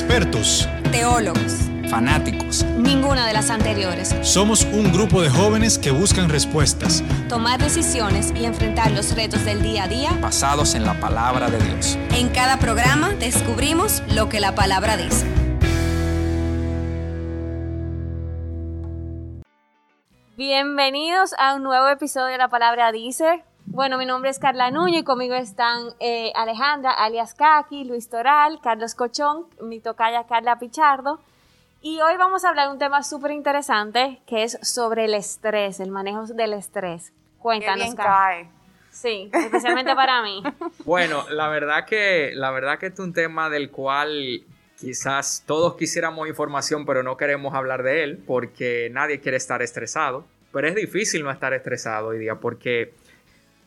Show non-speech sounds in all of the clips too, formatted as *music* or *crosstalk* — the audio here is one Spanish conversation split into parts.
expertos, teólogos, fanáticos. Ninguna de las anteriores. Somos un grupo de jóvenes que buscan respuestas, tomar decisiones y enfrentar los retos del día a día basados en la palabra de Dios. En cada programa descubrimos lo que la palabra dice. Bienvenidos a un nuevo episodio de La Palabra Dice. Bueno, mi nombre es Carla Nuño y conmigo están eh, Alejandra, alias Kaki, Luis Toral, Carlos Cochón, mi tocaya Carla Pichardo. Y hoy vamos a hablar de un tema súper interesante que es sobre el estrés, el manejo del estrés. Cuéntanos, Kaki. Sí, especialmente para mí. *laughs* Bueno, la verdad que la verdad que este es un tema del cual quizás todos quisiéramos información, pero no queremos hablar de él porque nadie quiere estar estresado. Pero es difícil no estar estresado hoy día porque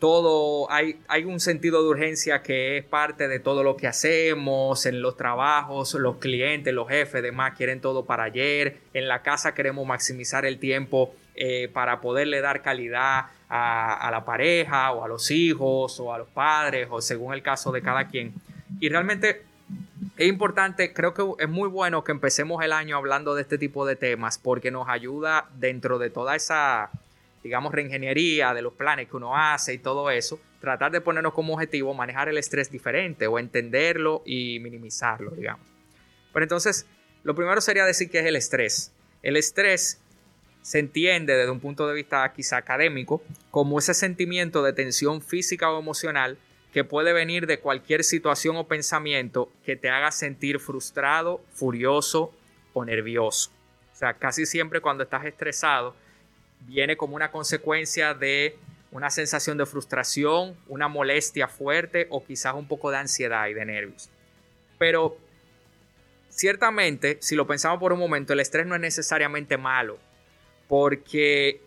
todo, hay, hay un sentido de urgencia que es parte de todo lo que hacemos, en los trabajos, los clientes, los jefes, demás, quieren todo para ayer, en la casa queremos maximizar el tiempo eh, para poderle dar calidad a, a, la pareja o a los hijos o a los padres o según el caso de cada quien. Y realmente es importante, creo que es muy bueno que empecemos el año hablando de este tipo de temas porque nos ayuda dentro de toda esa digamos, reingeniería de los planes que uno hace y todo eso, tratar de ponernos como objetivo manejar el estrés diferente o entenderlo y minimizarlo, digamos. Pero entonces, lo primero sería decir que es el estrés. El estrés se entiende desde un punto de vista quizá académico como ese sentimiento de tensión física o emocional que puede venir de cualquier situación o pensamiento que te haga sentir frustrado, furioso o nervioso. O sea, casi siempre cuando estás estresado, viene como una consecuencia de una sensación de frustración, una molestia fuerte o quizás un poco de ansiedad y de nervios. Pero ciertamente, si lo pensamos por un momento, el estrés no es necesariamente malo, porque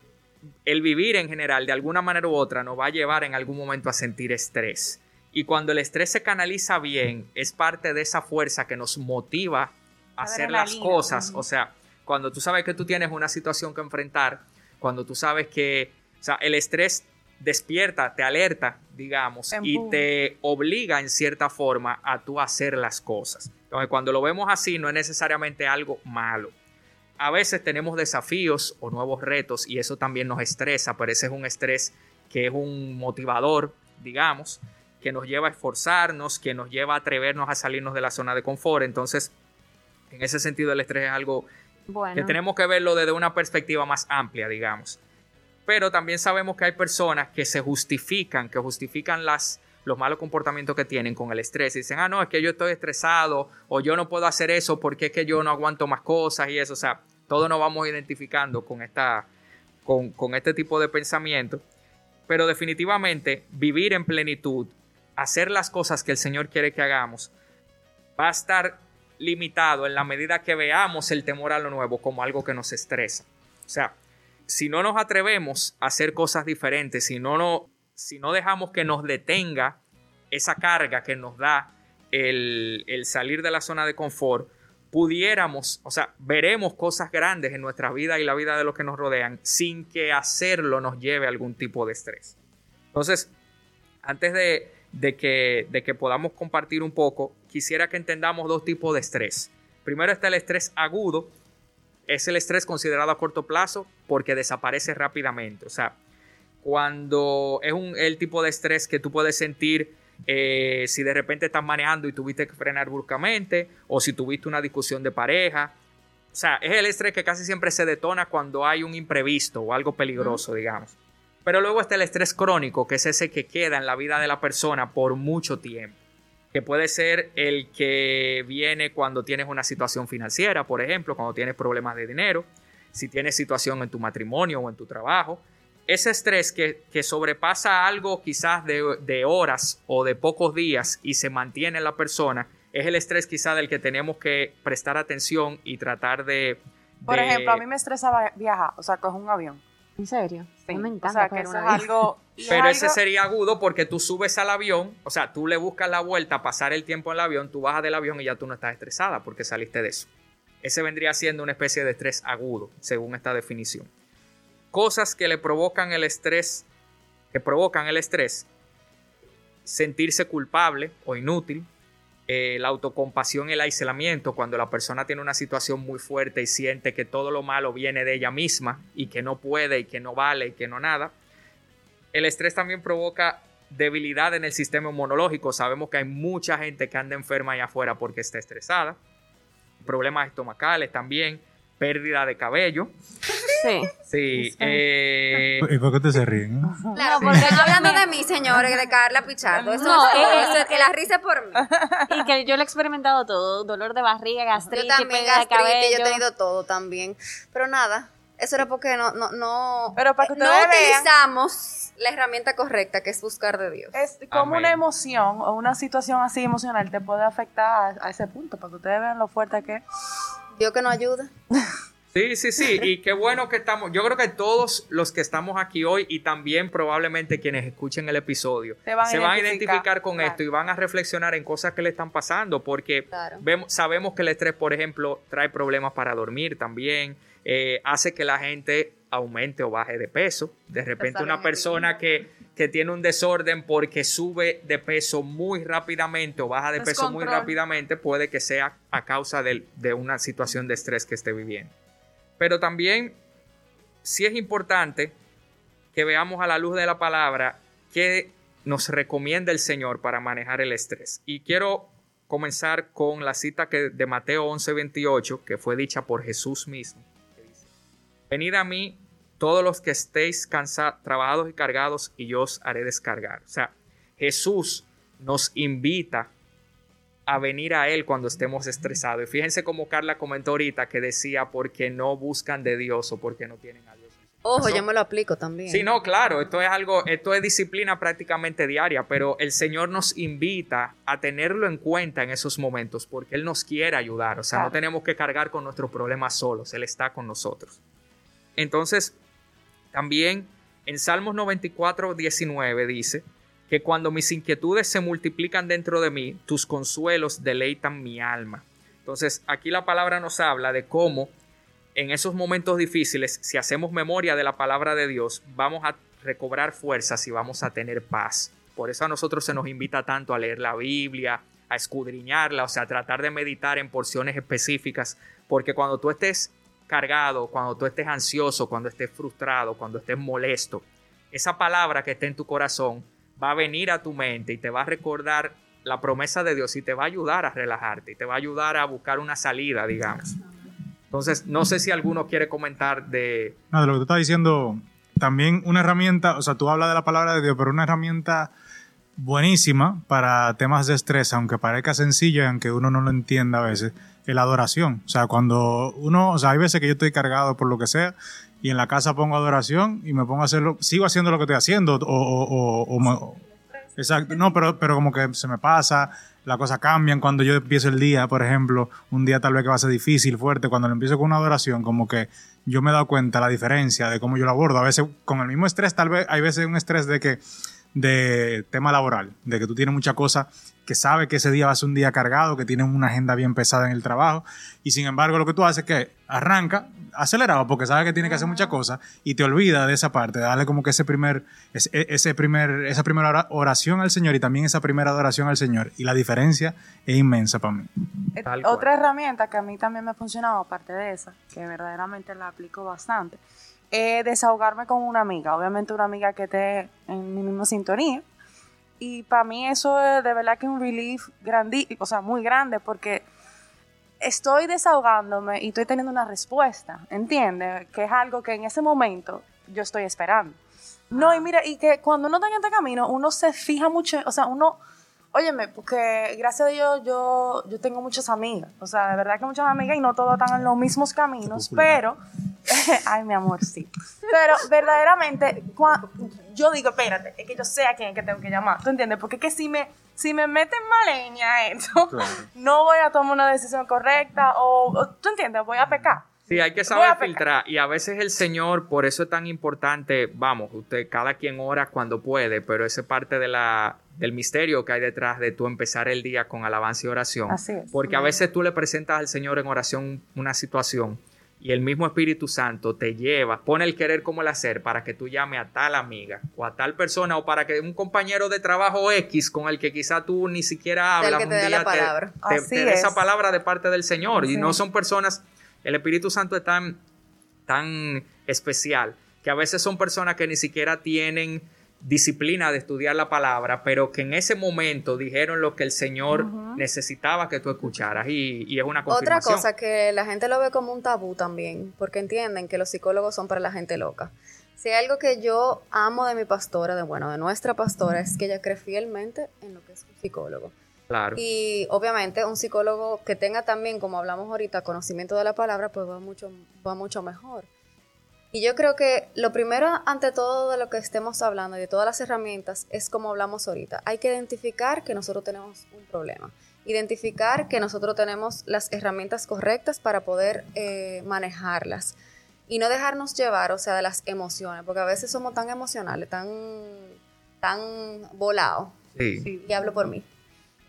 el vivir en general, de alguna manera u otra, nos va a llevar en algún momento a sentir estrés. Y cuando el estrés se canaliza bien, es parte de esa fuerza que nos motiva a hacer las cosas. O sea, cuando tú sabes que tú tienes una situación que enfrentar, cuando tú sabes que, o sea, el estrés despierta, te alerta, digamos, y te obliga en cierta forma a tú hacer las cosas. Entonces, cuando lo vemos así, no es necesariamente algo malo. A veces tenemos desafíos o nuevos retos y eso también nos estresa, pero ese es un estrés que es un motivador, digamos, que nos lleva a esforzarnos, que nos lleva a atrevernos a salirnos de la zona de confort. Entonces, en ese sentido, el estrés es algo que tenemos que verlo desde una perspectiva más amplia, digamos. Pero también sabemos que hay personas que se justifican, que justifican las, los malos comportamientos que tienen con el estrés. Y dicen, ah, no, es que yo estoy estresado o yo no puedo hacer eso porque es que yo no aguanto más cosas y eso. O sea, todos nos vamos identificando con, esta, con, con este tipo de pensamiento. Pero definitivamente vivir en plenitud, hacer las cosas que el Señor quiere que hagamos, va a estar limitado en la medida que veamos el temor a lo nuevo como algo que nos estresa. O sea, si no nos atrevemos a hacer cosas diferentes, si no, no, si no dejamos que nos detenga esa carga que nos da el, el salir de la zona de confort, pudiéramos, o sea, veremos cosas grandes en nuestra vida y la vida de los que nos rodean sin que hacerlo nos lleve a algún tipo de estrés. Entonces, antes de, de que, de que podamos compartir un poco, quisiera que entendamos dos tipos de estrés. Primero está el estrés agudo, es el estrés considerado a corto plazo porque desaparece rápidamente. O sea, cuando es un, el tipo de estrés que tú puedes sentir eh, si de repente estás manejando y tuviste que frenar bruscamente o si tuviste una discusión de pareja. O sea, es el estrés que casi siempre se detona cuando hay un imprevisto o algo peligroso, digamos. Pero luego está el estrés crónico, que es ese que queda en la vida de la persona por mucho tiempo. Que puede ser el que viene cuando tienes una situación financiera, por ejemplo, cuando tienes problemas de dinero, si tienes situación en tu matrimonio o en tu trabajo. Ese estrés que, sobrepasa algo quizás de, horas o de pocos días y se mantiene en la persona, es el estrés quizás del que tenemos que prestar atención y tratar de... Por ejemplo, a mí me estresa viajar, o sea, coger un avión. ¿En serio? Sí. Me encanta. O sea, que eso es algo... *laughs* Pero ese sería agudo porque tú subes al avión, o sea, tú le buscas la vuelta, pasar el tiempo en el avión, tú bajas del avión y ya tú no estás estresada porque saliste de eso. Ese vendría siendo una especie de estrés agudo, según esta definición. Cosas que le provocan el estrés, que provocan el estrés, sentirse culpable o inútil, eh, la autocompasión el aislamiento, cuando la persona tiene una situación muy fuerte y siente que todo lo malo viene de ella misma y que no puede y que no vale y que no nada. El estrés también provoca debilidad en el sistema inmunológico. Sabemos que hay mucha gente que anda enferma allá afuera porque está estresada. Problemas estomacales también, pérdida de cabello. Sí. Sí. eh, ¿Y por qué te se ríen? eh? Claro, No, porque están yo *laughs* hablando de mí, señores, de Carla Pichardo. Eso, No, eso- eh, eso es que la risa es por mí. Y que yo lo he experimentado todo, dolor de barriga, Yo gastritis, también pérdida de gastritis, cabello. yo he tenido todo también. Pero nada, eso era porque no, no, no, Pero para que no ustedes vean- utilizamos la herramienta correcta que es buscar de Dios. Es como Amén. una emoción o una situación así emocional te puede afectar a, a ese punto, para que ustedes vean lo fuerte que es. Dios que nos ayuda. *laughs* Sí, sí, sí, y qué bueno que estamos, yo creo que todos los que estamos aquí hoy y también probablemente quienes escuchen el episodio Se van a se van a identificar, con claro. esto y van a reflexionar en cosas que le están pasando porque Claro. vemos, sabemos que el estrés, por ejemplo, trae problemas para dormir también, eh, hace que la gente aumente o baje de peso. De repente una persona que, que tiene un desorden porque sube de peso muy rápidamente o baja de peso muy rápidamente puede que sea a causa de una situación de estrés que esté viviendo. Pero también sí es importante que veamos a la luz de la palabra qué nos recomienda el Señor para manejar el estrés. Y quiero comenzar con la cita que, de Mateo 11:28, que fue dicha por Jesús mismo. Venid a mí todos los que estéis cansados, trabajados y cargados, y yo os haré descargar. O sea, Jesús nos invita a venir a Él cuando estemos estresados. Y fíjense como Carla comentó ahorita que decía porque no buscan de Dios o porque no tienen a Dios. Ojo, yo me lo aplico también. Sí, no, claro, esto es algo, esto es disciplina prácticamente diaria, pero el Señor nos invita a tenerlo en cuenta en esos momentos porque Él nos quiere ayudar, o sea, no tenemos que cargar con nuestros problemas solos, Él está con nosotros. Entonces, también en Salmos 94, 19 dice que cuando mis inquietudes se multiplican dentro de mí, tus consuelos deleitan mi alma. Entonces, aquí la palabra nos habla de cómo en esos momentos difíciles, si hacemos memoria de la palabra de Dios, vamos a recobrar fuerzas y vamos a tener paz. Por eso a nosotros se nos invita tanto a leer la Biblia, a escudriñarla, o sea, a tratar de meditar en porciones específicas, porque cuando tú estés cargado, cuando tú estés ansioso, cuando estés frustrado, cuando estés molesto, esa palabra que está en tu corazón va a venir a tu mente y te va a recordar la promesa de Dios y te va a ayudar a relajarte y te va a ayudar a buscar una salida, digamos. Entonces, no sé si alguno quiere comentar de... No, de lo que tú estás diciendo, también una herramienta, o sea, tú hablas de la palabra de Dios, pero una herramienta buenísima para temas de estrés, aunque parezca sencillo y aunque uno no lo entienda a veces, es la adoración. O sea, cuando uno, o sea, hay veces que yo estoy cargado por lo que sea y en la casa pongo adoración y me pongo a hacerlo, sigo haciendo lo que estoy haciendo o, o, o- o me- Exacto, no, pero, pero como que se me pasa, las cosas cambian cuando yo empiezo el día, por ejemplo, un día tal vez que va a ser difícil, fuerte, cuando lo empiezo con una adoración, como que yo me he dado cuenta la diferencia de cómo yo lo abordo. A veces con el mismo estrés, tal vez hay veces un estrés de que de tema laboral, de que tú tienes mucha cosa que sabe que ese día va a ser un día cargado, que tienes una agenda bien pesada en el trabajo, y sin embargo lo que tú haces es que arranca acelerado porque sabes que tiene que hacer muchas cosas y te olvida de esa parte, de darle como que ese primer, ese, ese primer, esa primera ora- oración al Señor y también esa primera adoración al Señor. Y la diferencia es inmensa para mí. Eh. Otra herramienta que a mí también me ha funcionado, aparte de esa, que verdaderamente la aplico bastante, es desahogarme con una amiga. Obviamente una amiga que esté en mi misma sintonía. Y para mí eso es de verdad que un relief grande, o sea, muy grande, porque estoy desahogándome y estoy teniendo una respuesta, ¿entiendes? Que es algo que en ese momento yo estoy esperando. No, y mira, y que cuando uno está en este camino, uno se fija mucho, o sea, uno, óyeme, porque gracias a Dios yo, yo tengo muchas amigas, o sea, de verdad que muchas amigas y no todas están en los mismos caminos, pero, *laughs* ay, mi amor, sí. Pero verdaderamente, yo digo, espérate, es que yo sé a quién es que tengo que llamar, ¿tú entiendes? Porque es que si me, si me meten maleña esto, *laughs* no voy a tomar una decisión correcta o, o, ¿tú entiendes? Voy a pecar. Sí, hay que saber filtrar y a veces el Señor, por eso es tan importante, vamos, usted, cada quien ora cuando puede, pero esa es parte de la, del misterio que hay detrás de tú empezar el día con alabanza y oración. Así es. Porque a veces tú le presentas al Señor en oración una situación y el mismo Espíritu Santo te lleva, pone el querer como el hacer para que tú llame a tal amiga o a tal persona o para que un compañero de trabajo X con el que quizá tú ni siquiera hablas un día te, te, dé esa palabra de parte del Señor. Y no son personas, el Espíritu Santo es tan, tan especial que a veces son personas que ni siquiera tienen disciplina de estudiar la palabra, pero que en ese momento dijeron lo que el Señor necesitaba que tú escucharas y, es una confirmación. Otra cosa que la gente lo ve como un tabú también, porque entienden que los psicólogos son para la gente loca. Si hay algo que yo amo de mi pastora, de bueno, de nuestra pastora, es que ella cree fielmente en lo que es un psicólogo. Claro. Y obviamente un psicólogo que tenga también, como hablamos ahorita, conocimiento de la palabra, pues va mucho, va mucho mejor. Y yo creo que lo primero, ante todo de lo que estemos hablando y de todas las herramientas, es como hablamos ahorita. Hay que identificar que nosotros tenemos un problema. Identificar que nosotros tenemos las herramientas correctas para poder eh, manejarlas. Y no dejarnos llevar, o sea, de las emociones, porque a veces somos tan emocionales, tan, tan volados. Sí. Y hablo por mí.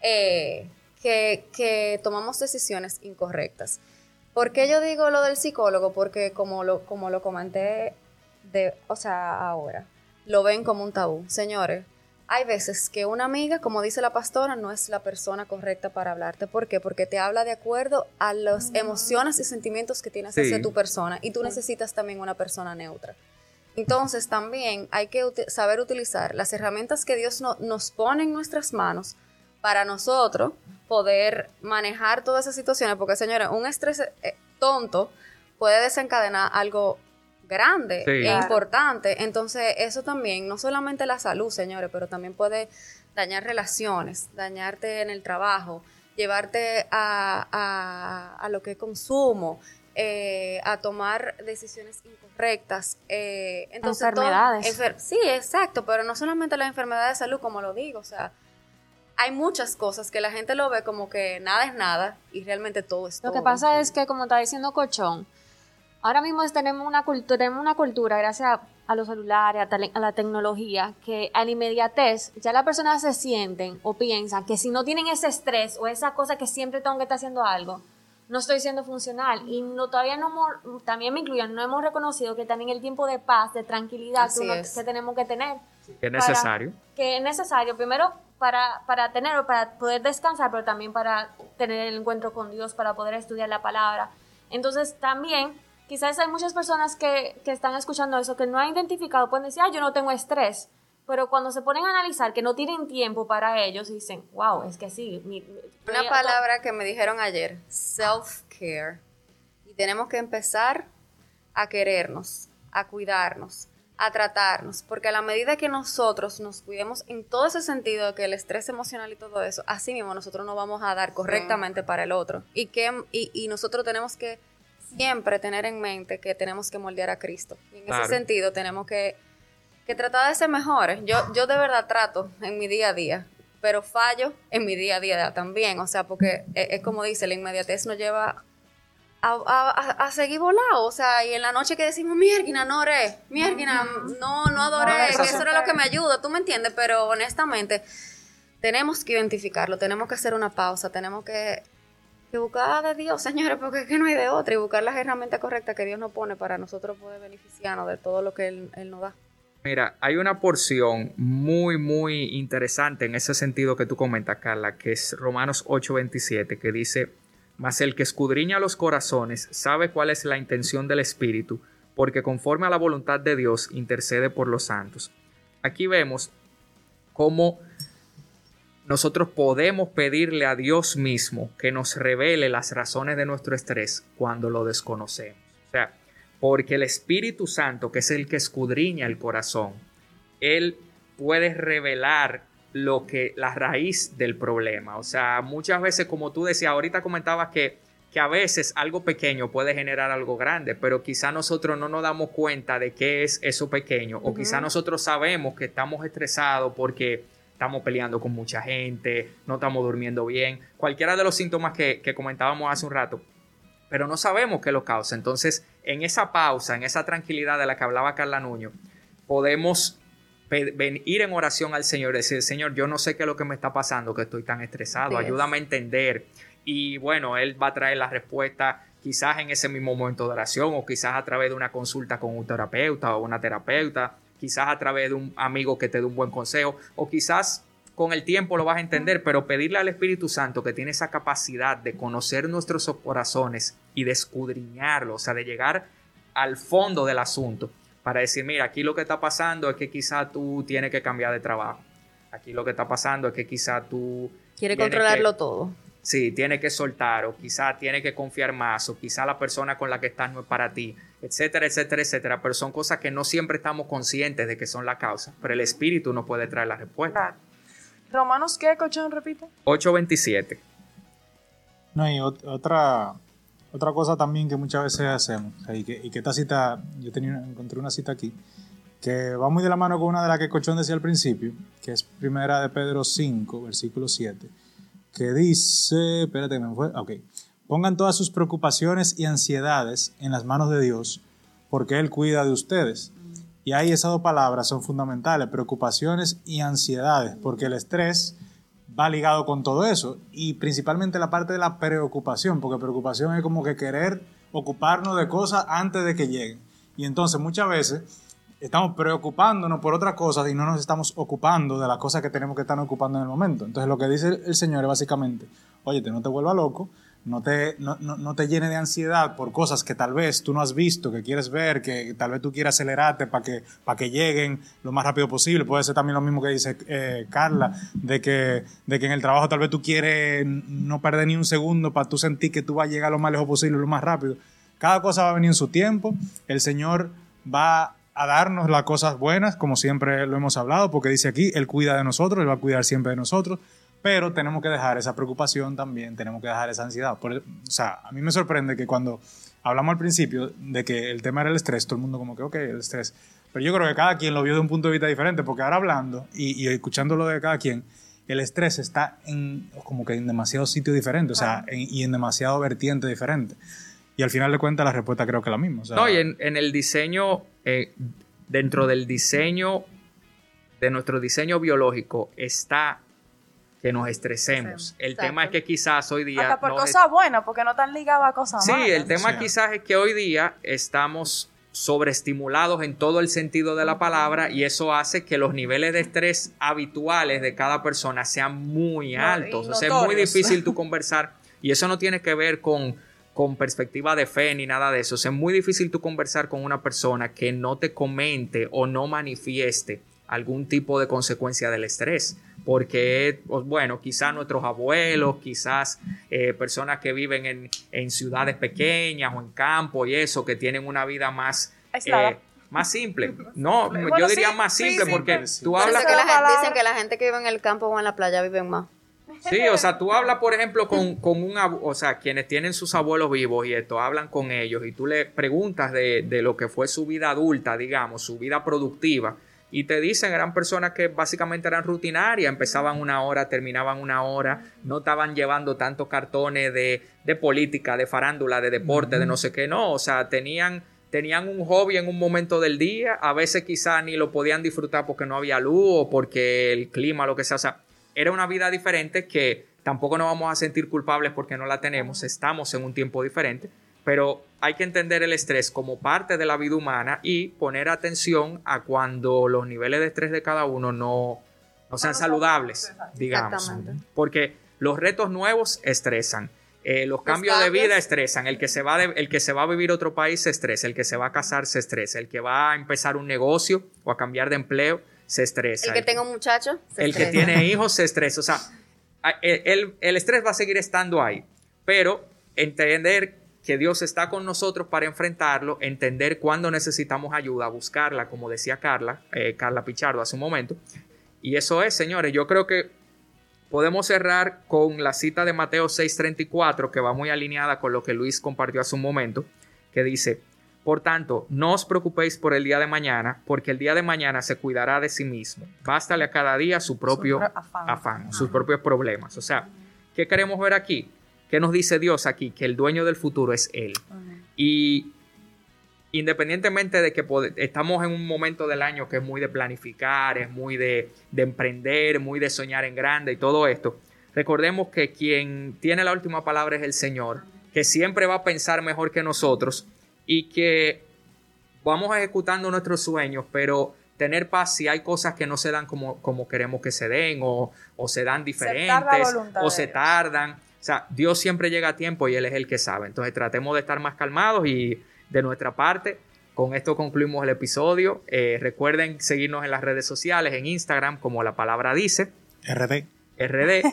Eh, que, que tomamos decisiones incorrectas. ¿Por qué yo digo lo del psicólogo? Porque como lo, como lo comenté, de, o sea, ahora, lo ven como un tabú. Señores, hay veces que una amiga, como dice la pastora, no es la persona correcta para hablarte. ¿Por qué? Porque te habla de acuerdo a las emociones y sentimientos que tienes hacia tu persona y tú necesitas también una persona neutra. Entonces también hay que saber utilizar las herramientas que Dios nos pone en nuestras manos para nosotros poder manejar todas esas situaciones, porque señores, un estrés eh, tonto puede desencadenar algo grande e importante. Entonces, eso también, no solamente la salud, señores, pero también puede dañar relaciones, dañarte en el trabajo, llevarte a, a, lo que consumo, eh, a tomar decisiones incorrectas. Eh, entonces, enfermedades. sí, exacto, pero no solamente las enfermedades de salud, como lo digo, o sea, hay muchas cosas que la gente lo ve como que nada es nada y realmente todo es todo. Lo que pasa es que, como está diciendo Cochón, ahora mismo tenemos una, cultura, tenemos una cultura, gracias a, los celulares, a, la tecnología, que a la inmediatez ya las personas se sienten o piensan que si no tienen ese estrés o esa cosa que siempre tengo que estar haciendo algo, no estoy siendo funcional. Y no, todavía no también me incluyen, no hemos reconocido que también el tiempo de paz, de tranquilidad que, tenemos que tener. Que es necesario. Que es necesario. Primero, para, para tener o para poder descansar, pero también para tener el encuentro con Dios, para poder estudiar la palabra. Entonces también, quizás hay muchas personas que, que están escuchando eso, que no han identificado, pueden decir, ah, yo no tengo estrés, pero cuando se ponen a analizar que no tienen tiempo para ellos, dicen, wow, es que sí. Una palabra que me dijeron ayer, self-care. Y tenemos que empezar a querernos, a cuidarnos, a tratarnos, porque a la medida que nosotros nos cuidemos en todo ese sentido, que el estrés emocional y todo eso, así mismo nosotros nos vamos a dar correctamente para el otro. Y, que, y, nosotros tenemos que siempre tener en mente que tenemos que moldear a Cristo. Y en ese sentido tenemos que, que, tratar de ser mejores. Yo, yo de verdad trato en mi día a día, pero fallo en mi día a día también. O sea, porque es, es como dice, la inmediatez nos lleva a, seguir volado. O sea, y en la noche que decimos, mierda, no oré, mierda, no, no adoré, que eso era lo que me ayuda, tú me entiendes, pero honestamente tenemos que identificarlo, tenemos que hacer una pausa, tenemos que, buscar de Dios, señores, porque es que no hay de otra, y buscar las herramientas correctas que Dios nos pone para nosotros poder beneficiarnos de todo lo que Él, él nos da. Mira, hay una porción muy, muy interesante en ese sentido que tú comentas, Carla, que es Romanos 8:27, que dice, mas el que escudriña los corazones sabe cuál es la intención del Espíritu, porque conforme a la voluntad de Dios intercede por los santos. Aquí vemos cómo nosotros podemos pedirle a Dios mismo que nos revele las razones de nuestro estrés cuando lo desconocemos. O sea, porque el Espíritu Santo, que es el que escudriña el corazón, Él puede revelar lo que la raíz del problema. O sea, muchas veces, como tú decías, ahorita comentabas que, que a veces algo pequeño puede generar algo grande, pero quizá nosotros no nos damos cuenta de qué es eso pequeño, o quizá nosotros sabemos que estamos estresados porque estamos peleando con mucha gente, no estamos durmiendo bien, cualquiera de los síntomas que, que comentábamos hace un rato, pero no sabemos qué lo causa. Entonces, en esa pausa, en esa tranquilidad de la que hablaba Carla Nuño, podemos ir en oración al Señor decir, Señor, yo no sé qué es lo que me está pasando, que estoy tan estresado, ayúdame a entender. Y bueno, Él va a traer la respuesta quizás en ese mismo momento de oración o quizás a través de una consulta con un terapeuta o una terapeuta, quizás a través de un amigo que te dé un buen consejo o quizás con el tiempo lo vas a entender, pero pedirle al Espíritu Santo que tiene esa capacidad de conocer nuestros corazones y de escudriñarlo, o sea, de llegar al fondo del asunto para decir, mira, aquí lo que está pasando es que quizá tú tienes que cambiar de trabajo. Aquí lo que está pasando es que quizá tú... Quiere controlarlo todo. Sí, tiene que soltar o quizá tiene que confiar más o quizá la persona con la que estás no es para ti, etcétera, etcétera, etcétera. Pero son cosas que no siempre estamos conscientes de que son la causa, pero el espíritu nos puede traer la respuesta. Romanos, ¿qué, cochón, repite? 8.27. No, y otra, otra cosa también que muchas veces hacemos, y, que, y que, esta cita, yo tenía, encontré una cita aquí, que va muy de la mano con una de las que Cochón decía al principio, que es primera de Pedro 5, versículo 7, que dice, espérate, me fue, ok, pongan todas sus preocupaciones y ansiedades en las manos de Dios, porque Él cuida de ustedes. Y ahí esas dos palabras son fundamentales, preocupaciones y ansiedades, porque el estrés va ligado con todo eso y principalmente la parte de la preocupación, porque preocupación es como que querer ocuparnos de cosas antes de que lleguen. Y entonces muchas veces estamos preocupándonos por otras cosas y no nos estamos ocupando de las cosas que tenemos que estar ocupando en el momento. Entonces lo que dice el Señor es básicamente, oye, no te vuelva loco, no te, no, no, te llene de ansiedad por cosas que tal vez tú no has visto, que quieres ver, que tal vez tú quieras acelerarte para que, para que lleguen lo más rápido posible. Puede ser también lo mismo que dice eh, Carla, de que, de que en el trabajo tal vez tú quieres no perder ni un segundo para tú sentir que tú vas a llegar lo más lejos posible, lo más rápido. Cada cosa va a venir en su tiempo. El Señor va a darnos las cosas buenas, como siempre lo hemos hablado, porque dice aquí, Él cuida de nosotros, Él va a cuidar siempre de nosotros pero tenemos que dejar esa preocupación también, tenemos que dejar esa ansiedad. o sea, a mí me sorprende que cuando hablamos al principio de que el tema era el estrés, todo el mundo como que, ok, el estrés. Pero yo creo que cada quien lo vio de un punto de vista diferente, porque ahora hablando y, y escuchando lo de cada quien, el estrés está en como que en demasiados sitios diferentes, o sea, y en demasiado vertiente diferente. Y al final de cuentas la respuesta creo que es la misma. no, y en, en el diseño, eh, dentro del diseño, de nuestro diseño biológico, está que nos estresemos. El tema es que quizás hoy día... Hasta por cosas buenas, porque no están ligadas a cosas sí, malas. Sí, el tema quizás es que hoy día estamos sobreestimulados en todo el sentido de la palabra y eso hace que los niveles de estrés habituales de cada persona sean muy altos. o sea, es muy difícil tú *laughs* conversar y eso no tiene que ver con, con perspectiva de fe ni nada de eso. O sea, es muy difícil tú conversar con una persona que no te comente o no manifieste algún tipo de consecuencia del estrés porque, pues, bueno, quizás nuestros abuelos, quizás eh, personas que viven en, ciudades pequeñas o en campo y eso, que tienen una vida más... Eh, más simple. *laughs* No, yo diría más simple porque tú hablas... Que la dicen que la gente que vive en el campo o en la playa viven más. Sí, o sea, tú hablas, por ejemplo, con, con un... O sea, quienes tienen sus abuelos vivos y esto, hablan con ellos y tú le preguntas de, de lo que fue su vida adulta, digamos, su vida productiva y te dicen, eran personas que básicamente eran rutinarias, empezaban una hora, terminaban una hora, no estaban llevando tantos cartones de, de política, de farándula, de deporte, de no sé qué, no, o sea, tenían, tenían un hobby en un momento del día, a veces quizás ni lo podían disfrutar porque no había luz o porque el clima, lo que sea, o sea, era una vida diferente que tampoco nos vamos a sentir culpables porque no la tenemos, estamos en un tiempo diferente, pero hay que entender el estrés como parte de la vida humana y poner atención a cuando los niveles de estrés de cada uno no, no sean saludables, digamos. Porque los retos nuevos estresan. Eh, los cambios de vida estresan. El que, se va el que se va a vivir a otro país se estresa. El que se va a casar se estresa. El que va a empezar un negocio o a cambiar de empleo se estresa. El que tenga un muchacho. el que tiene hijos se estresa. O sea, el, el estrés va a seguir estando ahí. Pero entender que Dios está con nosotros para enfrentarlo, entender cuándo necesitamos ayuda, buscarla, como decía Carla, eh, Carla Pichardo hace un momento. Y eso es, señores, yo creo que podemos cerrar con la cita de Mateo 6:34, que va muy alineada con lo que Luis compartió hace un momento, que dice, por tanto, no os preocupéis por el día de mañana, porque el día de mañana se cuidará de sí mismo. Bástale a cada día su propio afán sus propios problemas. O sea, ¿qué queremos ver aquí? ¿Qué nos dice Dios aquí? Que el dueño del futuro es Él. Y independientemente de que estamos en un momento del año que es muy de planificar, es muy de, emprender, muy de soñar en grande y todo esto, recordemos que quien tiene la última palabra es el Señor, que siempre va a pensar mejor que nosotros y que vamos ejecutando nuestros sueños, pero tener paz si hay cosas que no se dan como, como queremos que se den o, o se dan diferentes o se tardan. O sea, Dios siempre llega a tiempo y Él es el que sabe. Entonces tratemos de estar más calmados y de nuestra parte, con esto concluimos el episodio. Eh, recuerden seguirnos en las redes sociales, en Instagram, como la palabra dice. RD. RD.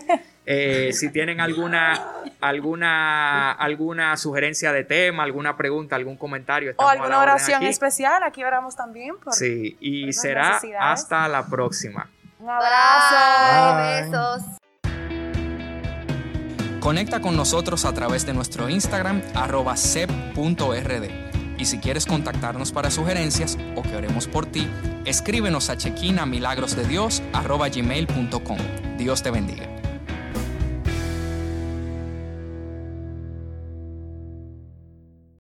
Eh, si tienen alguna, alguna, alguna sugerencia de tema, alguna pregunta, algún comentario. O alguna oración especial, aquí oramos también. sí, y será hasta la próxima. Un abrazo. besos. Conecta con nosotros a través de nuestro Instagram, arroba sep.rd. Y si quieres contactarnos para sugerencias o que oremos por ti, escríbenos a chequinamilagrosdedios.com. Dios te bendiga.